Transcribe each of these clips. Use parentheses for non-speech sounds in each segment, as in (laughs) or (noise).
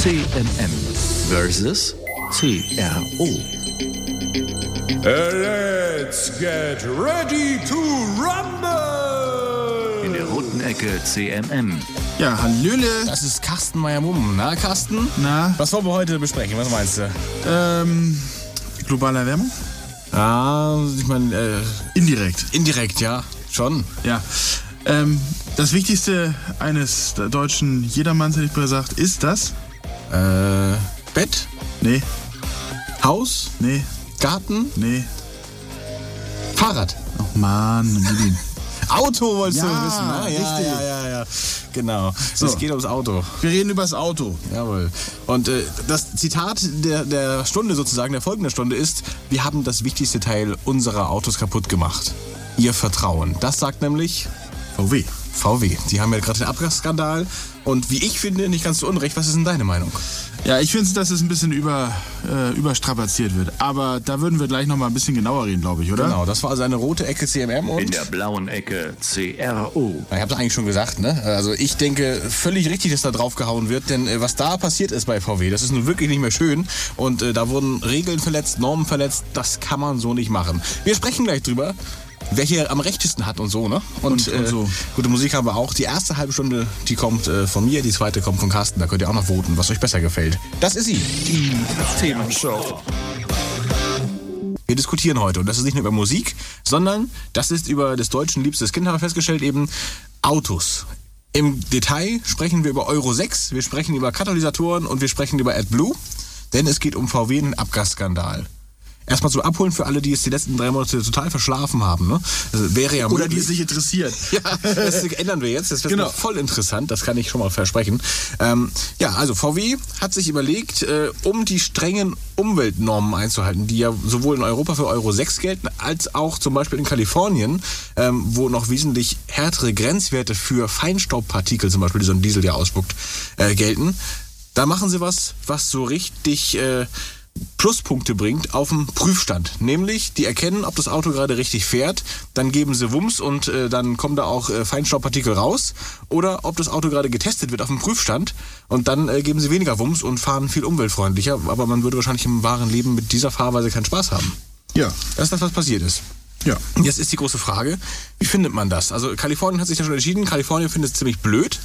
CMM versus CRO. Let's get ready to rumble. In der roten Ecke CMM. Ja, Hallöle. Das ist Carsten Meyer-Mumm. Na, Carsten? Na, Was wollen wir heute besprechen? Was meinst du? ähm, globale Erwärmung? Ah, ich meine, äh, Indirekt. indirekt, ja. Schon. Ja. Ähm, das Wichtigste eines deutschen Jedermanns, hätte ich mal gesagt, ist das? Äh, Bett? Nee, Haus? nee, Garten? nee. Fahrrad? Oh Mann, Lili. (laughs) Auto wolltest Ja, du wissen, ne? Ja, richtig. ja, ja, ja. Genau. So. Es geht ums Auto. Wir reden über das Auto. Jawohl. Und äh, das Zitat der, der Stunde sozusagen, der folgenden Stunde ist, wir haben das wichtigste Teil unserer Autos kaputt gemacht. Ihr Vertrauen. Das sagt nämlich VW. VW. Die haben ja gerade den Abgasskandal. Und wie ich finde, nicht ganz so unrecht. Was ist denn deine Meinung? Ja, ich finde, dass es ein bisschen über, äh, überstrapaziert wird. Aber da würden wir gleich noch mal ein bisschen genauer reden, glaube ich, oder? Genau, das war also eine rote Ecke CMM und... In der blauen Ecke CRO. Ich habe es eigentlich schon gesagt, ne? Also ich denke völlig richtig, dass da draufgehauen wird, denn äh, was da passiert ist bei VW, das ist nun wirklich nicht mehr schön und äh, da wurden Regeln verletzt, Normen verletzt, das kann man so nicht machen. Wir sprechen gleich drüber. Hier am rechtesten hat und so, ne? Und- und so. Gute Musik haben wir auch. Die erste halbe Stunde, die kommt äh, von mir, die zweite kommt von Carsten. Da könnt ihr auch noch voten, was euch besser gefällt. Das ist sie. Die Themenshow. wir diskutieren heute und das ist nicht nur über Musik, sondern das ist über des Deutschen liebstes Kind, haben wir festgestellt, eben Autos. Im Detail sprechen wir über Euro 6, wir sprechen über Katalysatoren und wir sprechen über AdBlue, denn es geht um VW und den Abgasskandal. Erstmal zum Abholen für alle, die es die letzten drei Monate total verschlafen haben. Ne? Das wäre ja Oder die möglich. es nicht interessiert. (laughs) Ja, das ändern wir jetzt. Das wird Genau. voll interessant, das kann ich schon mal versprechen. Ähm, ja, also VW hat sich überlegt, äh, um die strengen Umweltnormen einzuhalten, die ja sowohl in Europa für Euro 6 gelten, als auch zum Beispiel in Kalifornien, ähm, wo noch wesentlich härtere Grenzwerte für Feinstaubpartikel, zum Beispiel, die so ein Diesel ja ausspuckt, äh, gelten. Da machen sie was, was so richtig... Äh, Pluspunkte bringt auf dem Prüfstand. Nämlich, die erkennen, ob das Auto gerade richtig fährt, dann geben sie Wumms und äh, dann kommen da auch äh, Feinstaubpartikel raus. Oder ob das Auto gerade getestet wird auf dem Prüfstand und dann äh, geben sie weniger Wumms und fahren viel umweltfreundlicher. Aber man würde wahrscheinlich im wahren Leben mit dieser Fahrweise keinen Spaß haben. Ja, Das ist das, was passiert ist. Ja. Jetzt ist die große Frage, wie findet man das? Also Kalifornien hat sich ja schon entschieden, Kalifornien findet es ziemlich blöd,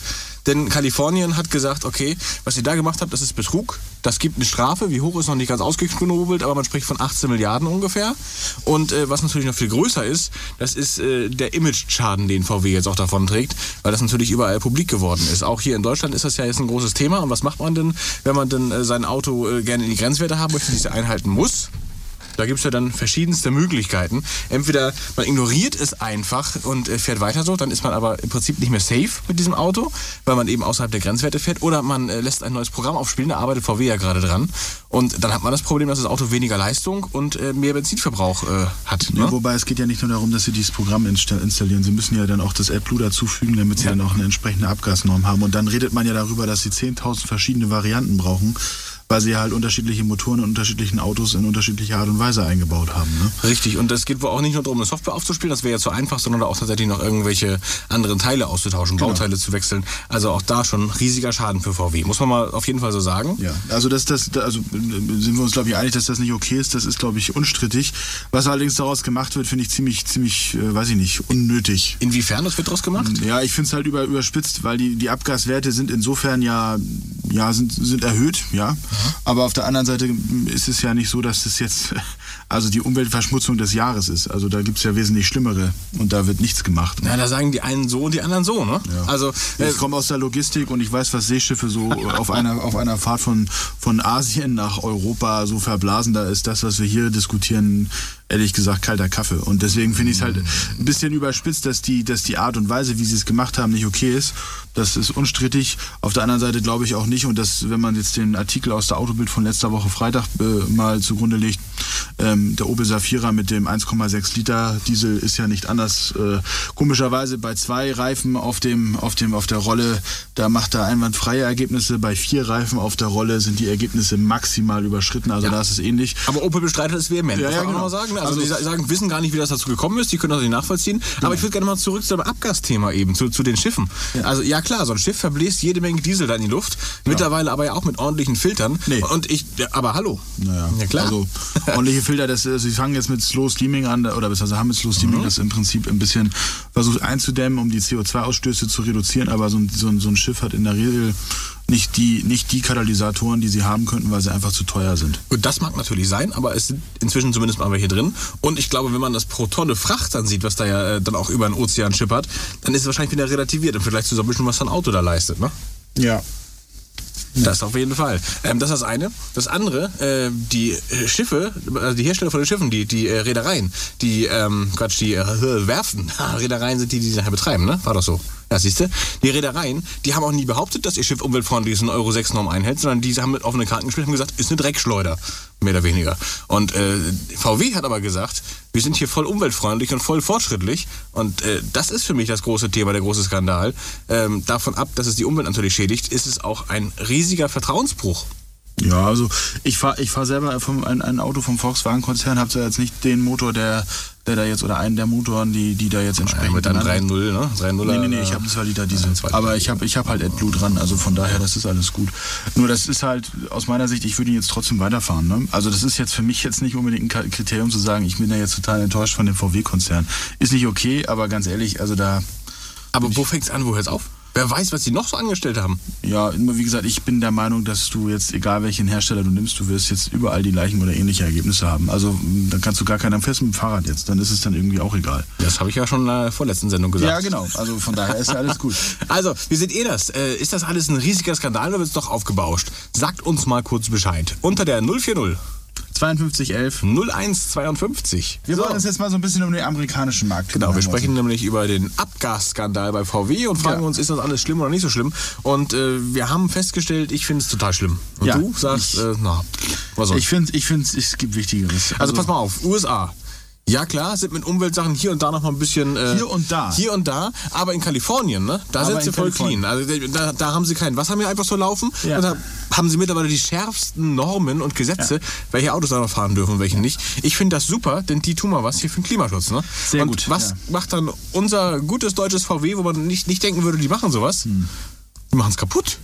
denn Kalifornien hat gesagt, okay, was ihr da gemacht habt, das ist Betrug, das gibt eine Strafe, wie hoch ist noch nicht ganz ausgeknobelt, aber man spricht von 18 Milliarden ungefähr. Und äh, was natürlich noch viel größer ist, das ist äh, der Image-Schaden, den VW jetzt auch davon trägt, weil das natürlich überall publik geworden ist. Auch hier in Deutschland ist das ja jetzt ein großes Thema. Und was macht man denn, wenn man denn äh, sein Auto äh, gerne in die Grenzwerte haben möchte, die es einhalten muss? Da gibt's ja dann verschiedenste Möglichkeiten. Entweder man ignoriert es einfach und äh, fährt weiter so, dann ist man aber im Prinzip nicht mehr safe mit diesem Auto, weil man eben außerhalb der Grenzwerte fährt. Oder man äh, lässt ein neues Programm aufspielen, da arbeitet VW ja gerade dran. Und dann hat man das Problem, dass das Auto weniger Leistung und äh, mehr Benzinverbrauch hat. Ne? Ja, wobei es geht ja nicht nur darum, dass sie dieses Programm insta- installieren. Sie müssen ja dann auch das AdBlue dazufügen, damit sie Ja. dann auch eine entsprechende Abgasnorm haben. Und dann redet man ja darüber, dass sie 10.000 verschiedene Varianten brauchen, weil sie halt unterschiedliche Motoren in unterschiedlichen Autos in unterschiedlicher Art und Weise eingebaut haben. Ne? Richtig, und es geht wohl auch nicht nur darum, eine Software aufzuspielen, das wäre ja zu einfach, sondern auch tatsächlich noch irgendwelche anderen Teile auszutauschen, Bauteile zu wechseln. Also auch da schon riesiger Schaden für VW. Muss man mal auf jeden Fall so sagen. Ja, also das, das, da- also äh, sind wir uns glaube ich einig, dass das nicht okay ist. Das ist glaube ich unstrittig. Was allerdings daraus gemacht wird, finde ich ziemlich, ziemlich, äh, weiß ich nicht, unnötig. Inwiefern das wird draus gemacht? Ja, ich finde es halt über, überspitzt, weil die, die Abgaswerte sind insofern ja, ja sind, sind erhöht, ja. Aber auf der anderen Seite ist es ja nicht so, dass es jetzt also die Umweltverschmutzung des Jahres ist. Also da gibt es ja wesentlich schlimmere und da wird nichts gemacht. Na, da sagen die einen so und die anderen so, ne? Also, äh, Ich komme aus der Logistik und ich weiß, was Seeschiffe so (laughs) auf einer, auf einer Fahrt von, von Asien nach Europa so verblasen. Da ist das, was wir hier diskutieren, ehrlich gesagt kalter Kaffee. Und deswegen finde ich es halt ein bisschen überspitzt, dass die, dass die Art und Weise, wie sie es gemacht haben, nicht okay ist. Das ist unstrittig. Auf der anderen Seite glaube ich auch nicht. Und das, wenn man jetzt den Artikel aus der Autobild von letzter Woche Freitag äh, mal zugrunde legt, ähm, der Opel Safira mit dem 1,6 Liter Diesel ist ja nicht anders. Äh, komischerweise bei zwei Reifen auf dem, auf dem, auf der Rolle, da macht er einwandfreie Ergebnisse. Bei vier Reifen auf der Rolle sind die Ergebnisse maximal überschritten. Also da ist es ähnlich. Aber Opel bestreitet es vehement. Ja, ja, genau. noch sagen. Also, Also- die sa- sagen, wissen gar nicht, wie das dazu gekommen ist. Die können das nicht nachvollziehen. Aber ich würde gerne mal zurück zum Abgasthema eben, zu, zu den Schiffen. Also ja klar, so ein Schiff verbläst jede Menge Diesel da in die Luft. Mittlerweile aber ja auch mit ordentlichen Filtern. Nee. Und ich, ja, aber hallo. Naja, Ja klar. Also ordentliche Filter, das, also sie fangen jetzt mit Slow Steaming an, oder beziehungsweise haben mit Slow Steaming das im Prinzip ein bisschen versucht einzudämmen, um die CO2-Ausstöße zu reduzieren, aber so ein, so, ein, so ein Schiff hat in der Regel nicht die, nicht die Katalysatoren, die sie haben könnten, weil sie einfach zu teuer sind. Und das mag natürlich sein, aber es sind inzwischen zumindest mal welche drin. Und ich glaube, wenn man das pro Tonne Fracht dann sieht, was da ja äh, dann auch über den Ozean schippert, dann ist es wahrscheinlich wieder relativiert im Vergleich zu so ein bisschen, was ein Auto da leistet. Ne? Ja. Das auf jeden Fall. Ähm, das ist das eine. Das andere, äh, die äh, Schiffe, also die Hersteller von den Schiffen, die, die äh, Reedereien, die, ähm, Quatsch, die äh, (laughs) Werften, Ha, Reedereien sind die, die sie nachher betreiben, ne? War doch so. Ja, siehst du? Die Reedereien, die haben auch nie behauptet, dass ihr Schiff umweltfreundlich ist und Euro 6 Norm einhält, sondern die haben mit offenen Karten gespielt und gesagt, ist eine Dreckschleuder. Mehr oder weniger. Und äh, VW hat aber gesagt, wir sind hier voll umweltfreundlich und voll fortschrittlich. Und äh, das ist für mich das große Thema, der große Skandal. Ähm, davon ab, dass es die Umwelt natürlich schädigt, ist es auch ein riesiger Vertrauensbruch. Ja, also ich fahre ich fahr selber vom, ein, ein Auto vom Volkswagen-Konzern, habe jetzt nicht den Motor, der, der da jetzt, oder einen der Motoren, die, die da jetzt entsprechend... mit einem benannt- 3.0, ne? 3.0. Nee, nee, nee, ich habe einen 2 Liter Diesel. Ja. Aber ich habe ich hab halt AdBlue dran, also von daher, das ist alles gut. Nur das ist halt, aus meiner Sicht, ich würde ihn jetzt trotzdem weiterfahren. Ne? Also das ist jetzt für mich jetzt nicht unbedingt ein Kriterium zu sagen, ich bin da jetzt total enttäuscht von dem VW-Konzern. Ist nicht okay, aber ganz ehrlich, also da, Aber wo fängt's an, wo hört's auf? Wer weiß, was die noch so angestellt haben? ja, immer wie gesagt, ich bin der Meinung, dass du jetzt, egal welchen Hersteller du nimmst, du wirst jetzt überall die gleichen oder ähnliche Ergebnisse haben. Also mh, dann kannst du gar keinen fest mit dem Fahrrad jetzt, dann ist es dann irgendwie auch egal. Das habe ich ja schon in der vorletzten Sendung gesagt. Ja, genau, also von daher ist ja alles gut. (laughs) Also, wie seht ihr das? Äh, ist das alles ein riesiger Skandal oder wird es doch aufgebauscht? Sagt uns mal kurz Bescheid. Unter der 040 5211. 0152. Wir wollen uns jetzt mal so ein bisschen um den amerikanischen Markt Genau, wir sprechen nämlich über den Abgasskandal bei VW und fragen Ja. uns, ist das alles schlimm oder nicht so schlimm? Und äh, wir haben festgestellt, ich finde es total schlimm. Und Ja, du sagst, ich- äh, na, was soll's. Ich finde, ich find, es gibt Wichtigeres. Also pass mal auf, USA. Ja klar, sind mit Umweltsachen hier und da noch mal ein bisschen... Äh, Hier und da. Hier und da, aber in Kalifornien, ne? Da Aber sind sie voll clean. Also da, da haben sie kein Wasser mehr einfach so laufen. Ja. Und da haben sie mittlerweile die schärfsten Normen und Gesetze, welche Autos da noch fahren dürfen und welche nicht. Ich finde das super, denn die tun mal was hier für den Klimaschutz. Ne? Sehr und gut, was ja. macht dann unser gutes deutsches VW, wo man nicht, nicht denken würde, die machen sowas? Hm. Die machen es kaputt.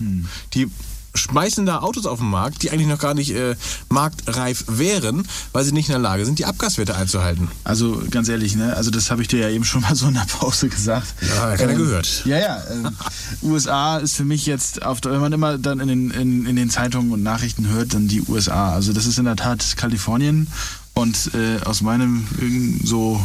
Die schmeißen da Autos auf den Markt, die eigentlich noch gar nicht äh, marktreif wären, weil sie nicht in der Lage sind, die Abgaswerte einzuhalten. Also ganz ehrlich, ne? Also das habe ich dir ja eben schon mal so in der Pause gesagt. Ja, keiner gehört. Ja, ja. Ähm, USA ist für mich jetzt, auf, der- wenn man immer dann in den, in, in den Zeitungen und Nachrichten hört, dann die USA. Also das ist in der Tat Kalifornien und äh, aus meinem ähm, so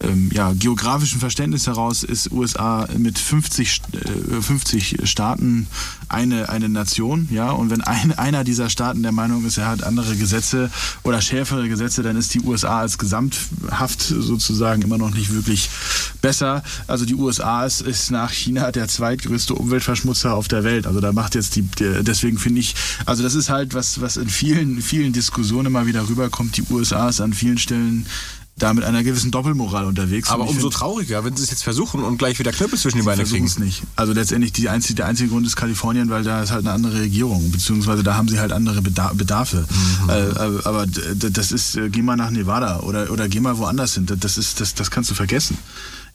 ähm, ja, geografischen Verständnis heraus ist USA mit 50, St- äh, 50 Staaten eine, eine Nation, ja, und wenn ein, einer dieser Staaten der Meinung ist, er hat andere Gesetze oder schärfere Gesetze, dann ist die USA als Gesamthaft sozusagen immer noch nicht wirklich besser. Also die USA ist, ist nach China der zweitgrößte Umweltverschmutzer auf der Welt. Also da macht jetzt die, deswegen finde ich, also das ist halt was, was in vielen, vielen Diskussionen immer wieder rüberkommt. Die USA ist an vielen Stellen da mit einer gewissen Doppelmoral unterwegs. Aber umso find- trauriger, wenn sie es jetzt versuchen und gleich wieder Knüppel zwischen die Beine versuchen kriegen. es nicht. Also letztendlich die einzige, der einzige Grund ist Kalifornien, weil da ist halt eine andere Regierung, beziehungsweise da haben sie halt andere Beda- Bedarfe. Mhm. Äh, aber d- d- das ist, äh, geh mal nach Nevada oder, oder geh mal woanders hin. Das ist, das, das kannst du vergessen.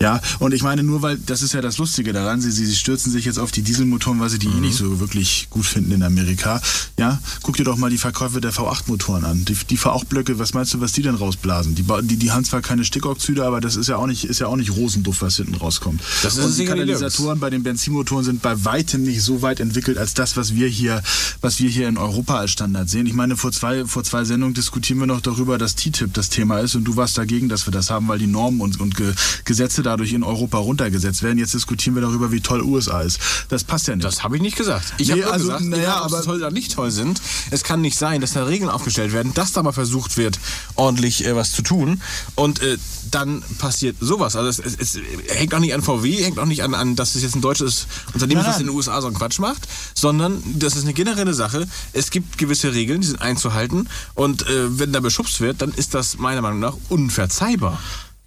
Ja, und ich meine nur, weil das ist ja das Lustige daran, sie, sie, sie stürzen sich jetzt auf die Dieselmotoren, weil sie die eh nicht so wirklich gut finden in Amerika. Ja, guck dir doch mal die Verkäufe der V8-Motoren an. Die, die V8-Blöcke, was meinst du, was die denn rausblasen? Die, die, die haben zwar keine Stickoxide, aber das ist ja auch nicht, ist ja auch nicht Rosenduft, was hinten rauskommt. Das ist und die sicher nicht Katalysatoren bei den Benzinmotoren sind bei weitem nicht so weit entwickelt als das, was wir hier, was wir hier in Europa als Standard sehen. Ich meine, vor zwei, vor zwei Sendungen diskutieren wir noch darüber, dass TTIP das Thema ist und du warst dagegen, dass wir das haben, weil die Normen und, und Ge Gesetze dadurch in Europa runtergesetzt werden. Jetzt diskutieren wir darüber, wie toll USA ist. Das passt ja nicht. Das habe ich nicht gesagt. Ich Nee, habe also, gesagt, naja, egal, aber- toll oder nicht toll sind, es kann nicht sein, dass da Regeln aufgestellt werden, dass da mal versucht wird, ordentlich äh, was zu tun und äh, dann passiert sowas. Also es, es, es hängt auch nicht an VW, hängt auch nicht an, an dass es jetzt ein deutsches Unternehmen ist, das in den USA so einen Quatsch macht, sondern das ist eine generelle Sache. Es gibt gewisse Regeln, die sind einzuhalten und äh, wenn da beschubst wird, dann ist das meiner Meinung nach unverzeihbar.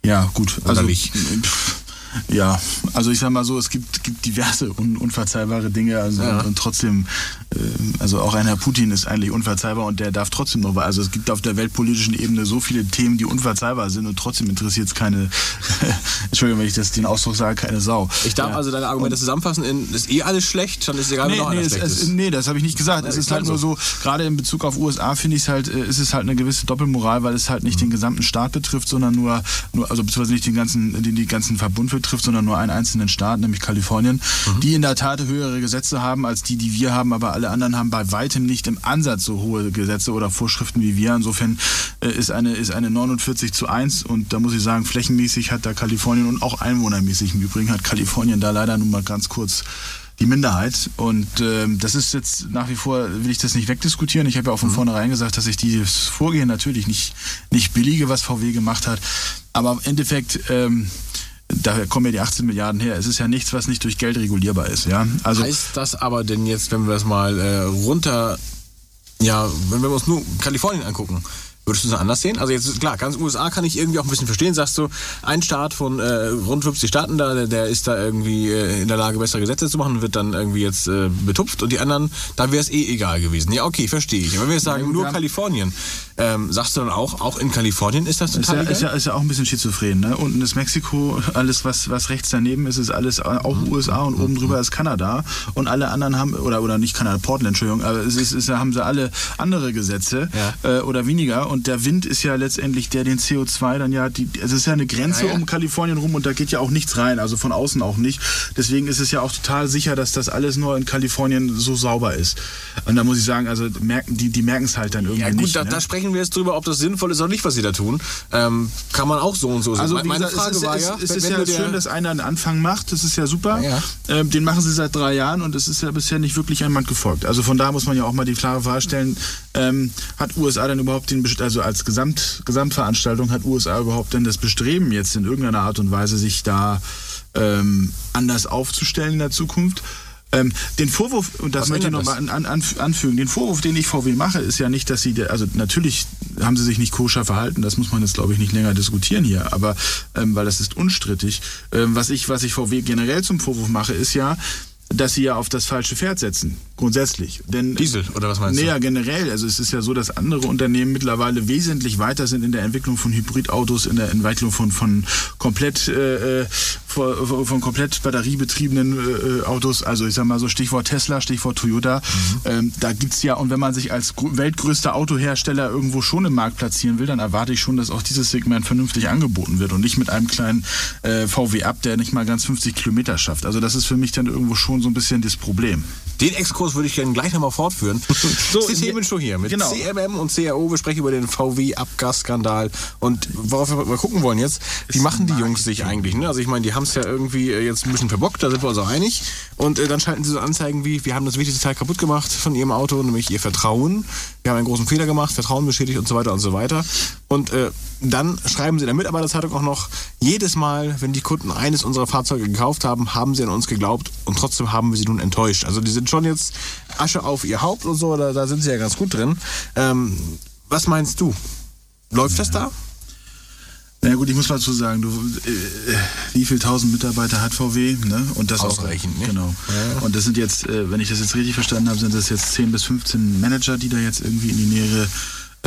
Ja, gut. Oder Also, nicht? pff, Ja, also ich sag mal so, es gibt, gibt diverse un unverzeihbare Dinge also, Ja. und trotzdem, äh, also auch ein Herr Putin ist eigentlich unverzeihbar und der darf trotzdem noch, also es gibt auf der weltpolitischen Ebene so viele Themen, die unverzeihbar sind und trotzdem interessiert es keine, (laughs) Entschuldigung, wenn ich das den Ausdruck sage, keine Sau. Ich darf Ja. also deine Argumente zusammenfassen in, ist eh alles schlecht, dann ist es egal, wenn Nee, noch nee, es, es, nee, das habe ich nicht gesagt. es ist ist halt nur so. gerade in Bezug auf USA finde ich es halt, äh, ist es halt eine gewisse Doppelmoral, weil es halt nicht den gesamten Staat betrifft, sondern nur, nur also beziehungsweise nicht den ganzen, den die ganzen Verbund betrifft, sondern nur einen einzelnen Staat, nämlich Kalifornien, die in der Tat höhere Gesetze haben als die, die wir haben, aber alle anderen haben bei weitem nicht im Ansatz so hohe Gesetze oder Vorschriften wie wir. Insofern äh, ist eine, ist eine 49 zu 1 und da muss ich sagen, flächenmäßig hat da Kalifornien und auch einwohnermäßig im Übrigen hat Kalifornien da leider nun mal ganz kurz die Minderheit. Und ähm, das ist jetzt nach wie vor, will ich das nicht wegdiskutieren. Ich habe ja auch von vornherein gesagt, dass ich dieses Vorgehen natürlich nicht, nicht billige, was VW gemacht hat. Aber im Endeffekt, ähm, daher kommen ja die 18 Milliarden her. Es ist ja nichts, was nicht durch Geld regulierbar ist. Ja? Also, Heißt das aber denn jetzt, wenn wir das mal äh, runter, ja, wenn wir uns nur Kalifornien angucken, würdest du es anders sehen? Also jetzt klar, ganz USA kann ich irgendwie auch ein bisschen verstehen. Sagst du, ein Staat von äh, rund 50 Staaten da, der, der ist da irgendwie äh, in der Lage, bessere Gesetze zu machen wird dann irgendwie jetzt äh, betupft und die anderen, da wäre es eh egal gewesen. Ja, okay, verstehe ich. Aber wenn wir jetzt sagen, gut, nur haben- Kalifornien, ähm, sagst du dann auch, auch in Kalifornien ist das ist total ja, egal? ist, ja, ist ja auch ein bisschen schizophren. Ne? Unten ist Mexiko, alles was, was rechts daneben ist, ist alles auch USA und oben drüber ist Kanada. Und alle anderen haben, oder, oder nicht Kanada, Portland, Entschuldigung, aber es ist, ist, haben sie alle andere Gesetze Ja. äh, oder weniger. Und der Wind ist ja letztendlich der, den CO2 dann ja, die, es ist ja eine Grenze Ja, ja. um Kalifornien rum und da geht ja auch nichts rein, also von außen auch nicht. Deswegen ist es ja auch total sicher, dass das alles nur in Kalifornien so sauber ist. Und da muss ich sagen, also merken, die, die merken es halt dann irgendwie Ja gut, nicht. da, ne? da sprechen wir jetzt drüber, ob das sinnvoll ist oder nicht, was sie da tun. Ähm, kann man auch so und so sehen. Also Meine gesagt, Frage ist, war es, ja, es ist ja schön, dass einer einen Anfang macht, das ist ja super. Ja. Ähm, den machen sie seit drei Jahren und es ist ja bisher nicht wirklich jemand gefolgt. Also von da muss man ja auch mal die klare Frage stellen, ähm, hat USA denn überhaupt den, also als Gesamt, Gesamtveranstaltung, hat USA überhaupt denn das Bestreben jetzt in irgendeiner Art und Weise, sich da ähm, anders aufzustellen in der Zukunft? Ähm, den Vorwurf, und das Was möchte ich nochmal an, an, an, anfügen, den Vorwurf, den ich VW mache, ist ja nicht, dass sie, also natürlich haben sie sich nicht koscher verhalten, das muss man jetzt glaube ich nicht länger diskutieren hier, aber ähm, weil das ist unstrittig. Ähm, was, ich, was ich VW generell zum Vorwurf mache, ist ja, dass sie ja auf das falsche Pferd setzen, grundsätzlich. Denn Diesel, oder was meinst du? ja, generell. Also es ist ja so, dass andere Unternehmen mittlerweile wesentlich weiter sind in der Entwicklung von Hybridautos, in der Entwicklung von, von komplett äh, äh, von, von komplett batteriebetriebenen äh, Autos. Also ich sag mal so Stichwort Tesla, Stichwort Toyota. Ähm, da gibt's ja, und wenn man sich als grö- weltgrößter Autohersteller irgendwo schon im Markt platzieren will, dann erwarte ich schon, dass auch dieses Segment vernünftig angeboten wird und nicht mit einem kleinen äh, VW ab, der nicht mal ganz 50 Kilometer schafft. Also das ist für mich dann irgendwo schon so ein bisschen das Problem. Den Exkurs würde ich gerne gleich nochmal fortführen. (laughs) So, So, die Themenshow hier mit genau. CMM und CRO. Wir sprechen über den VW-Abgasskandal. Und worauf wir mal gucken wollen jetzt, wie machen die Jungs sich eigentlich? Ne? Also ich meine, die haben es ja irgendwie äh, jetzt ein bisschen verbockt, da sind wir uns auch einig. Und äh, dann schalten sie so Anzeigen wie, wir haben das wichtigste Teil kaputt gemacht von ihrem Auto, nämlich ihr Vertrauen. Wir haben einen großen Fehler gemacht, Vertrauen beschädigt und so weiter und so weiter. Und äh, dann schreiben sie in der Mitarbeiterzeitung auch noch, jedes Mal, wenn die Kunden eines unserer Fahrzeuge gekauft haben, haben sie an uns geglaubt und trotzdem haben wir sie nun enttäuscht. Also die sind schon jetzt Asche auf ihr Haupt und so, da, da sind sie ja ganz gut drin. Ähm, was meinst du? Läuft das da? Na ja, gut, ich muss mal dazu sagen, du, äh, wie viel tausend Mitarbeiter hat VW? Ne? Und das Ausreichend, auch? Genau. Ja. Und das sind jetzt, äh, wenn ich das jetzt richtig verstanden habe, sind das jetzt 10 bis 15 Manager, die da jetzt irgendwie in die Nähere, äh,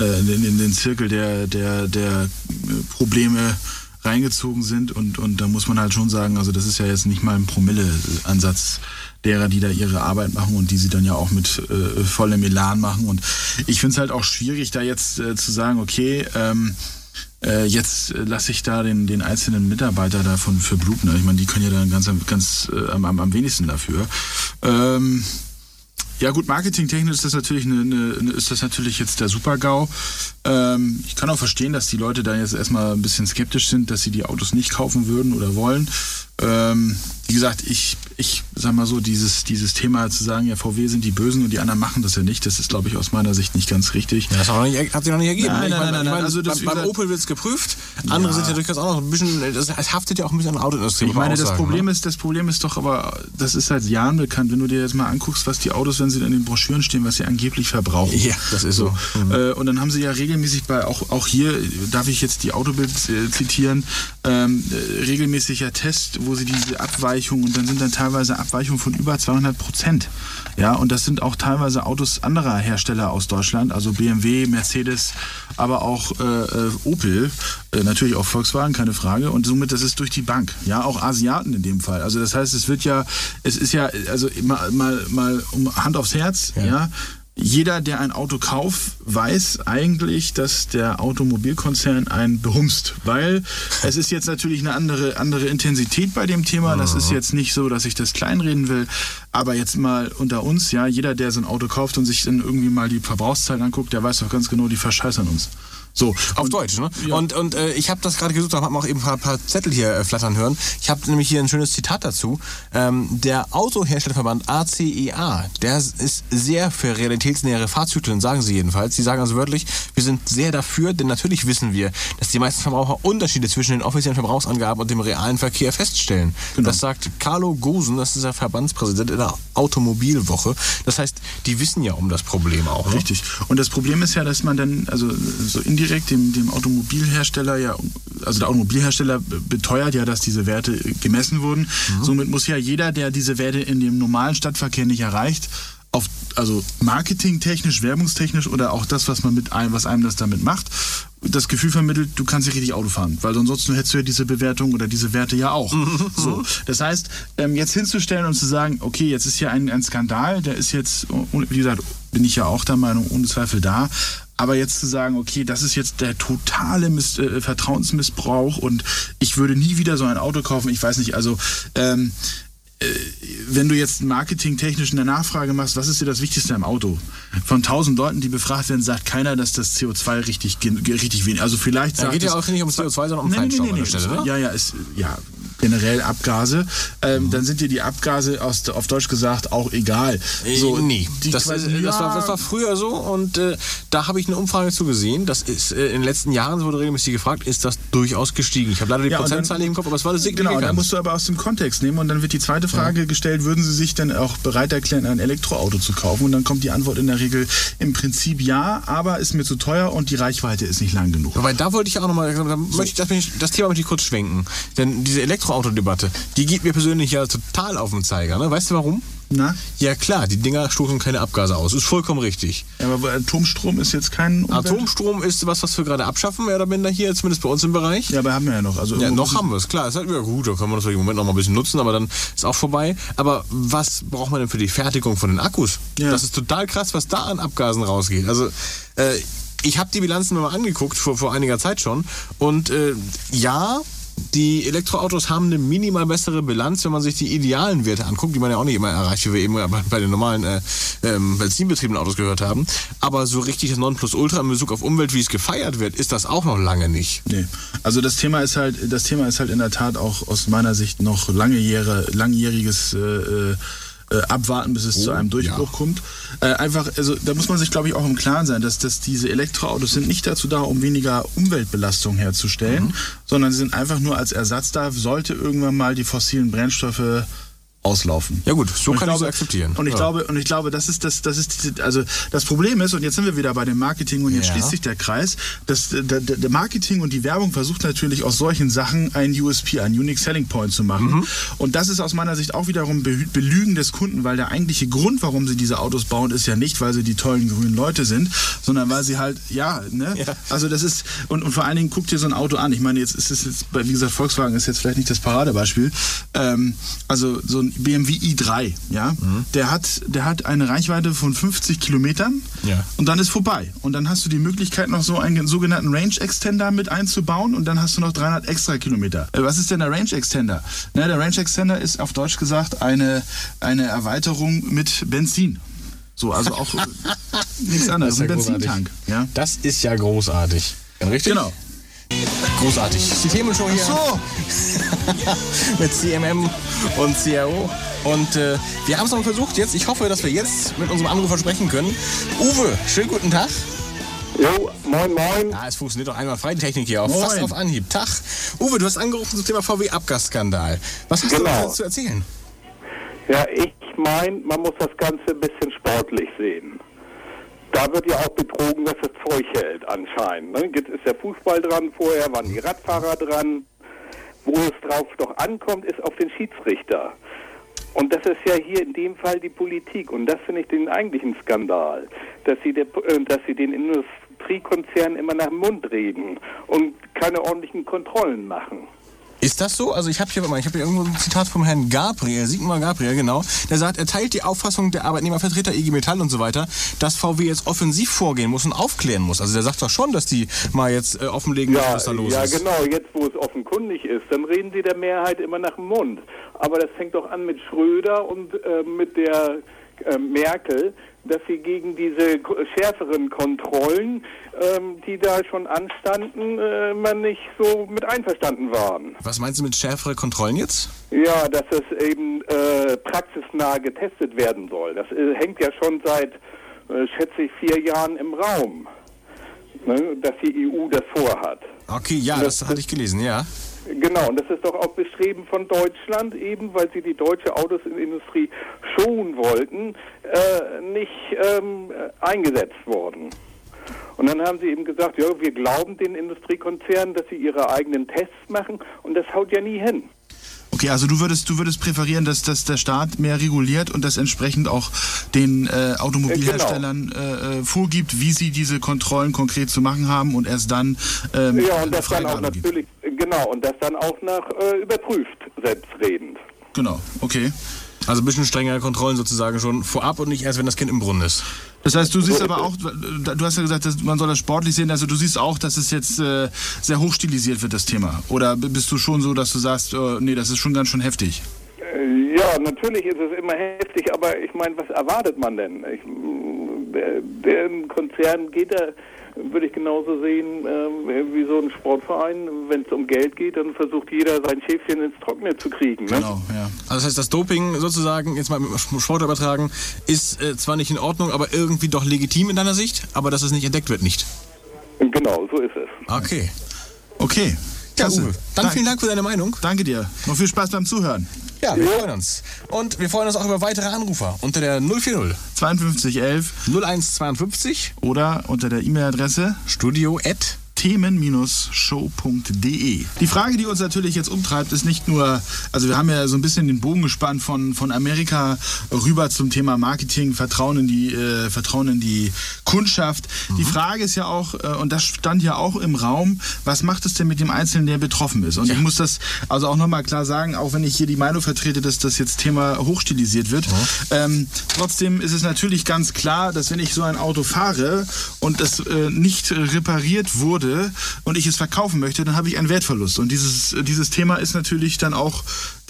in, in den Zirkel der, der, der äh, Probleme reingezogen sind. Und, und da muss man halt schon sagen, also das ist ja jetzt nicht mal ein Promille-Ansatz derer, die da ihre Arbeit machen und die sie dann ja auch mit äh, vollem Elan machen. Und ich finde es halt auch schwierig, da jetzt äh, zu sagen, okay, ähm, äh, jetzt äh, lasse ich da den, den einzelnen Mitarbeiter davon für bluten. Ich meine, die können ja dann ganz, ganz äh, am am wenigsten dafür. Ähm, Ja gut, marketingtechnisch ist das natürlich eine, eine, ist das natürlich jetzt der Super-GAU. Ähm, ich kann auch verstehen, dass die Leute da jetzt erstmal ein bisschen skeptisch sind, dass sie die Autos nicht kaufen würden oder wollen. Ähm, wie gesagt, ich, ich sag mal so, dieses, dieses Thema zu sagen, ja, VW sind die Bösen und die anderen machen das ja nicht, das ist, glaube ich, aus meiner Sicht nicht ganz richtig. Ja, das hat, nicht, hat sich noch nicht ergeben. Nein, nein, nein, nein, also das- beim, Opel wird es geprüft, andere Ja. sind ja durchaus auch noch ein bisschen, das haftet ja auch ein bisschen an der Autoindustrie. Ich meine, das sagen, Problem ne? ist, das Problem ist doch aber, das ist seit Jahren bekannt, wenn du dir jetzt mal anguckst, was die Autos, wenn sie in den Broschüren stehen, was sie angeblich verbrauchen. Ja, das ist so. Mhm. Äh, und dann haben sie ja regelmäßig bei, auch, auch hier, darf ich jetzt die Autobild äh, zitieren, ähm, äh, regelmäßiger Test, wo sie diese Abweichung und dann sind dann teilweise Abweichungen von über 200 Prozent. Ja, und das sind auch teilweise Autos anderer Hersteller aus Deutschland, also BMW, Mercedes, aber auch äh, äh, Opel, äh, natürlich auch Volkswagen, keine Frage. Und somit, das ist durch die Bank. Ja, auch Asiaten in dem Fall. Also das heißt, es wird ja, es ist ja, also mal, mal, mal um Hand aufs Herz, Ja. ja jeder, der ein Auto kauft, weiß eigentlich, dass der Automobilkonzern einen behumst, weil es ist jetzt natürlich eine andere, andere Intensität bei dem Thema. Das ist jetzt nicht so, dass ich das kleinreden will, aber jetzt mal unter uns, ja, jeder, der so ein Auto kauft und sich dann irgendwie mal die Verbrauchszahlen anguckt, der weiß doch ganz genau, die verscheißern uns. So, Auf und- Deutsch, ne? Ja. Und, und äh, ich habe das gerade gesucht, da haben wir auch eben ein paar, paar Zettel hier äh, flattern hören. Ich habe nämlich hier ein schönes Zitat dazu. Ähm, der Autoherstellerverband ACEA, der ist sehr für realitätsnähere Fahrzyklen, sagen sie jedenfalls. Sie sagen also wörtlich, wir sind sehr dafür, denn natürlich wissen wir, dass die meisten Verbraucher Unterschiede zwischen den offiziellen Verbrauchsangaben und dem realen Verkehr feststellen. Genau. Das sagt Carlo Gosen, das ist der Verbandspräsident in der Automobilwoche. Das heißt, die wissen ja um das Problem auch. Ne? Richtig. Und das Problem ist ja, dass man dann, also so indirekt dem, dem Automobilhersteller ja, also der Automobilhersteller be- beteuert ja, dass diese Werte gemessen wurden. Somit muss ja jeder, der diese Werte in dem normalen Stadtverkehr nicht erreicht, auf, also marketingtechnisch, werbungstechnisch oder auch das, was man mit einem, was einem das damit macht, das Gefühl vermittelt, du kannst nicht richtig Auto fahren, weil ansonsten hättest du ja diese Bewertung oder diese Werte ja auch. So, das heißt, ähm, jetzt hinzustellen und zu sagen, okay, jetzt ist hier ein, ein Skandal, der ist jetzt, und wie gesagt, bin ich ja auch der Meinung, ohne Zweifel da. Aber jetzt zu sagen, okay, das ist jetzt der totale Miss, äh, Vertrauensmissbrauch und ich würde nie wieder so ein Auto kaufen, ich weiß nicht, also ähm, äh, wenn du jetzt marketingtechnisch eine Nachfrage machst, was ist dir das Wichtigste am Auto? Von tausend Leuten, die befragt werden, sagt keiner, dass das CO2 richtig, richtig wenig. Also vielleicht Da sagt geht ja es- auch nicht um CO2, sondern um Nee, Feinstaub nee, an nee, der Stelle, ne? Ja, ja, ist, ja, generell Abgase. Ähm, Dann sind dir die Abgase aus, auf Deutsch gesagt auch egal. So, nee, das, äh, das, war, ja, das war früher so und äh, da habe ich eine Umfrage zu gesehen. Das ist äh, in den letzten Jahren wurde regelmäßig gefragt, ist das durchaus gestiegen. Ich habe leider die Ja, Prozentzahl nicht im Kopf, aber es war Genau, signifikant. da musst du aber aus dem Kontext nehmen und dann wird die zweite Frage gestellt, würden Sie sich denn auch bereit erklären, ein Elektroauto zu kaufen? Und dann kommt die Antwort in der Regel im Prinzip ja, aber ist mir zu teuer und die Reichweite ist nicht lang genug. Wobei, da wollte ich auch nochmal, da möchte ich, das, das Thema möchte ich kurz schwenken. Denn diese Elektroautodebatte, die geht mir persönlich ja total auf den Zeiger. Ne? Weißt du warum? Na? Ja klar, die Dinger stoßen keine Abgase aus. Ist vollkommen richtig. Ja, aber Atomstrom ist jetzt kein Umwelt- Atomstrom ist was, was wir gerade abschaffen, mehr oder minder hier, zumindest bei uns im Bereich. Ja, aber haben wir ja noch. Also Ja, noch haben wir es, klar. Ist halt ja gut, da können wir das im Moment noch mal ein bisschen nutzen, aber dann ist auch vorbei. Aber was braucht man denn für die Fertigung von den Akkus? Ja. Das ist total krass, was da an Abgasen rausgeht. Also, äh, ich habe die Bilanzen mal angeguckt, vor, vor einiger Zeit schon. Und äh, ja, die Elektroautos haben eine minimal bessere Bilanz, wenn man sich die idealen Werte anguckt, die man ja auch nicht immer erreicht, wie wir eben bei- den normalen äh, ähm, benzinbetriebenen Autos gehört haben. Aber so richtig das Nonplusultra in Bezug auf Umwelt, wie es gefeiert wird, ist das auch noch lange nicht. Nee. Also das Thema ist halt, das Thema ist halt in der Tat auch aus meiner Sicht noch lange Jahre, langjähriges äh, äh, abwarten, bis es zu einem Durchbruch kommt. Äh, einfach, also da muss man sich, glaube ich, auch im Klaren sein, dass, dass diese Elektroautos sind nicht dazu da, um weniger Umweltbelastung herzustellen, sondern sie sind einfach nur als Ersatz da, sollte irgendwann mal die fossilen Brennstoffe auslaufen. Ja gut, so Und kann ich es akzeptieren. Und ich Ja. glaube, und ich glaube, das ist das, das ist also das Problem ist, und jetzt sind wir wieder bei dem Marketing und jetzt Ja. schließt sich der Kreis, dass der, der, Marketing und die Werbung versucht natürlich aus solchen Sachen einen USP, einen Unique Selling Point zu machen. Mhm. Und das ist aus meiner Sicht auch wiederum Be Belügen des Kunden, weil der eigentliche Grund, warum sie diese Autos bauen, ist ja nicht, weil sie die tollen grünen Leute sind, sondern weil sie halt, ja, ne? Ja. Also das ist, und, und vor allen Dingen guck dir so ein Auto an. Ich meine, jetzt ist es jetzt, bei- wie gesagt, Volkswagen ist jetzt vielleicht nicht das Paradebeispiel. Ähm, also so ein BMW i3, ja, der hat, der hat eine Reichweite von 50 Kilometern Ja. und dann ist vorbei. Und dann hast du die Möglichkeit, noch so einen sogenannten Range Extender mit einzubauen und dann hast du noch 300 extra Kilometer. Äh, Was ist denn der Range Extender? Na, der Range Extender ist auf Deutsch gesagt eine, eine Erweiterung mit Benzin. So, also auch äh, (laughs) nichts anderes. Ein Benzintank. Ja? Das ist ja großartig. Richtig? Genau. Großartig. Die Themenshow hier So, (laughs) mit CMM und CRO. Und äh, wir haben es noch versucht jetzt. Ich hoffe, dass wir jetzt mit unserem Anrufer sprechen können. Uwe, schönen guten Tag. Jo, moin, moin. Ja, es funktioniert doch einmal frei die Technik hier auf. Moin. Fast auf Anhieb. Tag. Uwe, du hast angerufen zum Thema VW-Abgasskandal. Was hast Genau. du uns zu erzählen? Ja, ich meine, man muss das Ganze ein bisschen sportlich sehen. Da wird ja auch betrogen, dass das Zeug hält anscheinend. Ne? Jetzt ist der Fußball dran, vorher waren die Radfahrer dran. Wo es drauf doch ankommt, ist auf den Schiedsrichter. Und das ist ja hier in dem Fall die Politik. Und das finde ich den eigentlichen Skandal, dass sie, der, äh, dass sie den Industriekonzernen immer nach dem Mund reden und keine ordentlichen Kontrollen machen. Ist das so? Also ich habe hier, ich habe hier irgendwo ein Zitat vom Herrn Gabriel, Sigmar Gabriel, genau. Der sagt, er teilt die Auffassung der Arbeitnehmervertreter, IG Metall und so weiter, dass VW jetzt offensiv vorgehen muss und aufklären muss. Also der sagt doch schon, dass die mal jetzt äh, offenlegen, Ja, was da los ja ist. genau. Jetzt, wo es offenkundig ist, dann reden sie der Mehrheit immer nach dem Mund. Aber das fängt doch an mit Schröder und äh, mit der äh, Merkel, dass sie gegen diese schärferen Kontrollen, ähm, die da schon anstanden, äh, immer nicht so mit einverstanden waren. Was meinst du mit schärfere Kontrollen jetzt? Ja, dass es eben äh, praxisnah getestet werden soll. Das äh, hängt ja schon seit, äh, schätze ich, vier Jahren im Raum, ne, dass die EU das vorhat. Okay, ja, Das- das hatte ich gelesen, ja. Genau, und das ist doch auch Bestreben von Deutschland, eben weil sie die deutsche Autosindustrie schonen wollten, äh, nicht ähm, äh, eingesetzt worden. Und dann haben sie eben gesagt, ja, wir glauben den Industriekonzernen, dass sie ihre eigenen Tests machen und das haut ja nie hin. okay, also du würdest, du würdest präferieren, dass, dass der Staat mehr reguliert und das entsprechend auch den äh, Automobilherstellern äh, äh, vorgibt, wie sie diese Kontrollen konkret zu machen haben und erst dann ähm, Ja, und das dann auch gibt. natürlich, äh, genau, und das dann auch nach äh, überprüft, selbstredend. Genau, okay. Also ein bisschen strengere Kontrollen sozusagen schon vorab und nicht erst, wenn das Kind im Brunnen ist. Das heißt, du siehst aber auch, du hast ja gesagt, dass man soll das sportlich sehen, also du siehst auch, dass es jetzt äh, sehr hochstilisiert wird, das Thema. Oder bist du schon so, dass du sagst, äh, nee, das ist schon ganz schön heftig? Äh, Ja, natürlich ist es immer heftig, aber ich meine, was erwartet man denn? Ich, der, der Konzern geht da, würde ich genauso sehen, ähm, wie so ein Sportverein. Wenn es um Geld geht, dann versucht jeder sein Schäfchen ins Trockene zu kriegen. Ne? Genau, ja. Also das heißt, das Doping sozusagen, jetzt mal mit dem Sport übertragen, ist äh, zwar nicht in Ordnung, aber irgendwie doch legitim in deiner Sicht, aber dass es nicht entdeckt wird, nicht. Genau, so ist es. Okay. Okay. Ja. Uwe, dann Dank- vielen Dank für deine Meinung. Danke dir. Noch viel Spaß beim Zuhören. Ja, wir freuen uns. Und wir freuen uns auch über weitere Anrufer. Unter der 040 5211 0152 oder unter der E-Mail-Adresse. Studio themen-show.de. Die Frage, die uns natürlich jetzt umtreibt, ist nicht nur, also wir haben ja so ein bisschen den Bogen gespannt von, von Amerika rüber zum Thema Marketing, Vertrauen in die, äh, Vertrauen in die Kundschaft. Die Frage ist ja auch, äh, und das stand ja auch im Raum, was macht es denn mit dem Einzelnen, der betroffen ist? Und ich muss das also auch nochmal klar sagen, auch wenn ich hier die Meinung vertrete, dass das jetzt Thema hochstilisiert wird, ähm, trotzdem ist es natürlich ganz klar, dass wenn ich so ein Auto fahre und das äh, nicht repariert wurde und ich es verkaufen möchte, dann habe ich einen Wertverlust. Und dieses, dieses Thema ist natürlich dann auch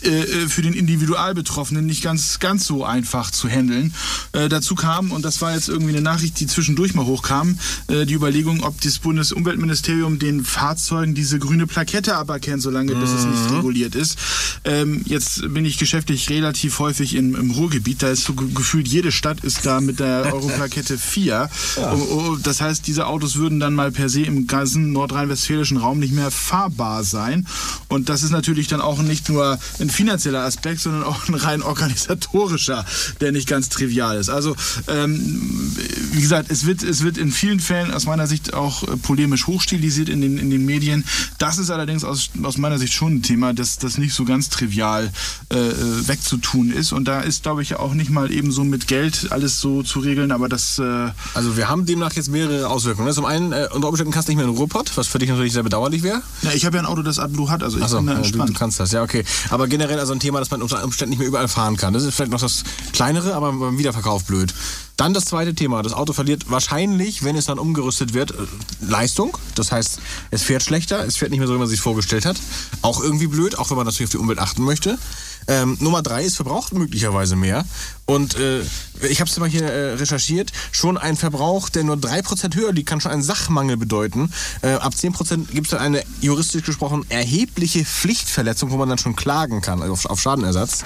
äh, äh, für den Individualbetroffenen nicht ganz, ganz so einfach zu handeln. Äh, dazu kam, und das war jetzt irgendwie eine Nachricht, die zwischendurch mal hochkam, äh, die Überlegung, ob das Bundesumweltministerium den Fahrzeugen diese grüne Plakette aberkennt, solange bis es nicht reguliert ist. Ähm, jetzt bin ich geschäftlich relativ häufig im, im Ruhrgebiet, da ist so ge- gefühlt jede Stadt ist da mit der (laughs) Europlakette 4. Oh, oh, das heißt, diese Autos würden dann mal per se im ganzen nordrhein-westfälischen Raum nicht mehr fahrbar sein. Und das ist natürlich dann auch nicht nur ein finanzieller Aspekt, sondern auch ein rein organisatorischer, der nicht ganz trivial ist. Also, ähm, wie gesagt, es wird, es wird in vielen Fällen aus meiner Sicht auch äh, polemisch hochstilisiert in den, in den Medien. Das ist allerdings aus, aus meiner Sicht schon ein Thema, das, das nicht so ganz trivial äh, äh, wegzutun ist. Und da ist, glaube ich, auch nicht mal eben so mit Geld alles so zu regeln, aber das. Äh, Also wir haben demnach jetzt mehrere Auswirkungen. Zum einen, äh, unter Umständen kannst du nicht mehr in den Ruhrpott, was für dich natürlich sehr bedauerlich wäre. ja, ich habe ja ein Auto, das AdBlue hat, also ich Achso, bin da du, entspannt. du kannst das, ja, okay. Aber generell also ein Thema, dass man unter Umständen nicht mehr überall fahren kann. Das ist vielleicht noch das kleinere, aber beim Wiederverkauf blöd. Dann das zweite Thema. Das Auto verliert wahrscheinlich, wenn es dann umgerüstet wird, äh, Leistung. Das heißt, es fährt schlechter, es fährt nicht mehr so, wie man sich vorgestellt hat. Auch irgendwie blöd, auch wenn man natürlich auf die Umwelt achten möchte. Ähm, Nummer drei, es verbraucht möglicherweise mehr. Und äh, ich habe es mal hier äh, recherchiert, schon ein Verbrauch, der nur 3% höher liegt, kann schon einen Sachmangel bedeuten. Äh, ab 10% gibt es dann eine juristisch gesprochen erhebliche Pflichtverletzung, wo man dann schon klagen kann also auf, auf Schadenersatz.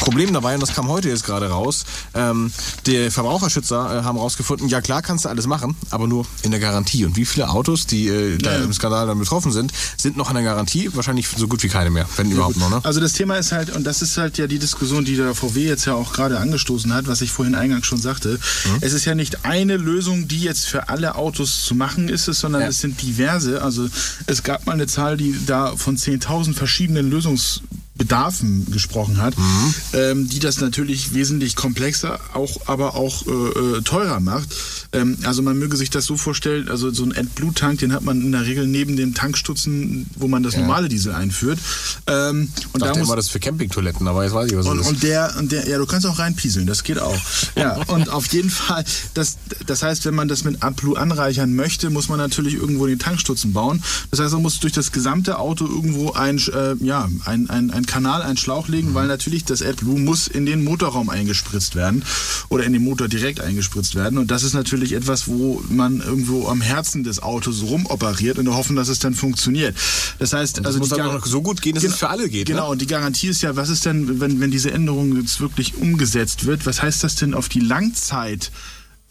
Problem dabei, und das kam heute jetzt gerade raus, ähm, die Verbraucherschützer äh, haben rausgefunden, ja klar kannst du alles machen, aber nur in der Garantie. Und wie viele Autos, die äh, da im Skandal dann betroffen sind, sind noch in der Garantie? Wahrscheinlich so gut wie keine mehr, wenn überhaupt noch. Ne? Also das Thema ist halt, und das ist halt ja die Diskussion, die der VW jetzt ja auch gerade angestoßen hat, was ich vorhin eingangs schon sagte. Mhm. Es ist ja nicht eine Lösung, die jetzt für alle Autos zu machen ist, es, sondern Ja. es sind diverse. Also es gab mal eine Zahl, die da von 10.000 verschiedenen Lösungsbedarfen gesprochen hat, Mhm. ähm, die das natürlich wesentlich komplexer, auch aber auch äh, äh, teurer macht. Ähm, also man möge sich das so vorstellen, also so ein AdBlue-Tank, den hat man in der Regel neben dem Tankstutzen, wo man das normale Diesel einführt. Ähm, und Ich dachte da muss immer, das für Campingtoiletten, aber jetzt weiß ich, was und, es ist. und der, und der, ja, du kannst auch reinpieseln, das geht auch. Ja, (laughs) und auf jeden Fall, das, das heißt, wenn man das mit AdBlue anreichern möchte, muss man natürlich irgendwo den Tankstutzen bauen. Das heißt, man muss durch das gesamte Auto irgendwo ein, äh, ja, ein, ein, ein Kanal, einen Schlauch legen, weil natürlich das AdBlue muss in den Motorraum eingespritzt werden oder in den Motor direkt eingespritzt werden. Und das ist natürlich etwas, wo man irgendwo am Herzen des Autos rumoperiert und hoffen, dass es dann funktioniert. Das heißt, das also muss dann auch noch so gut gehen, dass es für alle geht, ne? Genau, und die Garantie ist ja, was ist denn, wenn, wenn diese Änderung jetzt wirklich umgesetzt wird, was heißt das denn auf die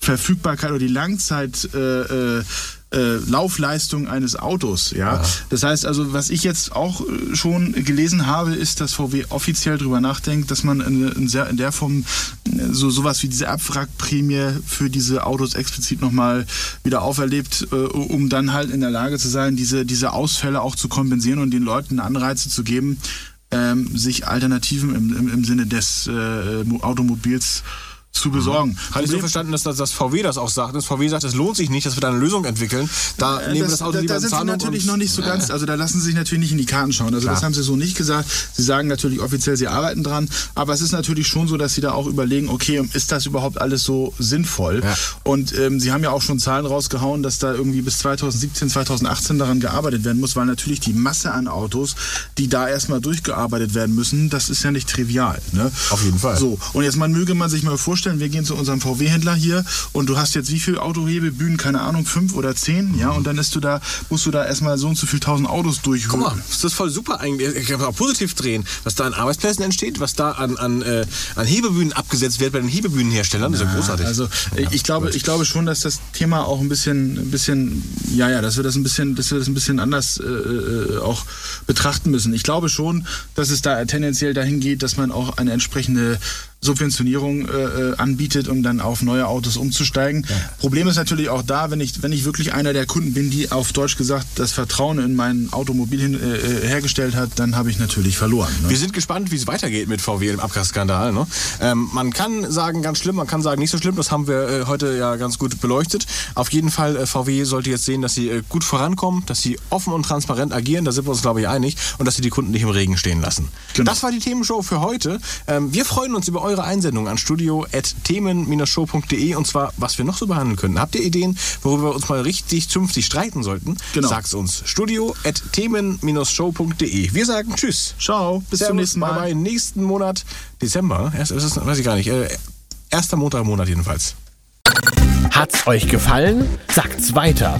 Langzeitverfügbarkeit oder die Langzeit äh, äh, äh, Laufleistung eines Autos, ja? Das heißt also, was ich jetzt auch äh, schon gelesen habe, ist, dass VW offiziell darüber nachdenkt, dass man in, der Form äh, so sowas wie diese Abwrackprämie für diese Autos explizit nochmal wieder auferlebt, äh, um dann halt in der Lage zu sein, diese, diese Ausfälle auch zu kompensieren und den Leuten Anreize zu geben, ähm, sich Alternativen im, im, im Sinne des äh, Mo- Automobils zu besorgen. Hatte ich so verstanden, dass das, das VW das auch sagt. Das VW sagt, es lohnt sich nicht, dass wir da eine Lösung entwickeln. Da nehmen wir das Auto da, lieber da in sind sie natürlich noch nicht so ganz, also da lassen sie sich natürlich nicht in die Karten schauen. Also Klar. das haben sie so nicht gesagt. Sie sagen natürlich offiziell, sie arbeiten dran, aber es ist natürlich schon so, dass sie da auch überlegen, okay, ist das überhaupt alles so sinnvoll? Ja. Und ähm, sie haben ja auch schon Zahlen rausgehauen, dass da irgendwie bis 2017, 2018 daran gearbeitet werden muss, weil natürlich die Masse an Autos, die da erstmal durchgearbeitet werden müssen, das ist ja nicht trivial. Ne? Auf jeden Fall. So, und jetzt man möge man sich mal vorstellen, wir gehen zu unserem VW-Händler hier und du hast jetzt wie viele Autohebebühnen, keine Ahnung, fünf oder zehn, ja, und dann ist du da, musst du da erstmal so und so viel tausend Autos Guck durchholen. mal, das ist voll super eigentlich. Ich kann auch positiv drehen, was da an Arbeitsplätzen entsteht, was da an, an, äh, an Hebebühnen abgesetzt wird bei den Hebebühnenherstellern. Das ist ja großartig. Also ich- ich glaube, ich glaube schon, dass das Thema auch ein bisschen, ein bisschen, ja, ja, dass wir das ein bisschen, dass wir das ein bisschen anders äh, äh, auch betrachten müssen. Ich glaube schon, dass es da tendenziell dahin geht, dass man auch eine entsprechende Subventionierung äh, äh, anbietet, um dann auf neue Autos umzusteigen. Problem ist natürlich auch da, wenn ich, wenn ich wirklich einer der Kunden bin, die auf Deutsch gesagt das Vertrauen in mein Automobil hin, äh, äh, hergestellt hat, dann habe ich natürlich verloren. Ne? Wir sind gespannt, wie es weitergeht mit VW im Abgasskandal. Ne? Ähm, man kann sagen, ganz schlimm, man kann sagen, nicht so schlimm. Das haben wir äh, heute ja ganz gut beleuchtet. Auf jeden Fall, äh, VW sollte jetzt sehen, dass sie gut vorankommen, dass sie offen und transparent agieren. Da sind wir uns, glaube ich, einig. Und dass sie die Kunden nicht im Regen stehen lassen. Genau. Das war die Themenshow für heute. Ähm, wir freuen uns über eure Einsendung an studio.themen-show.de und zwar, was wir noch so behandeln können. Habt ihr Ideen, worüber wir uns mal richtig zünftig streiten sollten? Genau. Sagt's uns. studio.themen-show.de. Wir sagen Tschüss. Ciao, bis zum Servus, nächsten Mal. Bye bye. Nächsten Monat, Dezember, erst, ist es, weiß ich gar nicht, äh, erster Montag im Monat jedenfalls. Hat's euch gefallen? Sagt's weiter.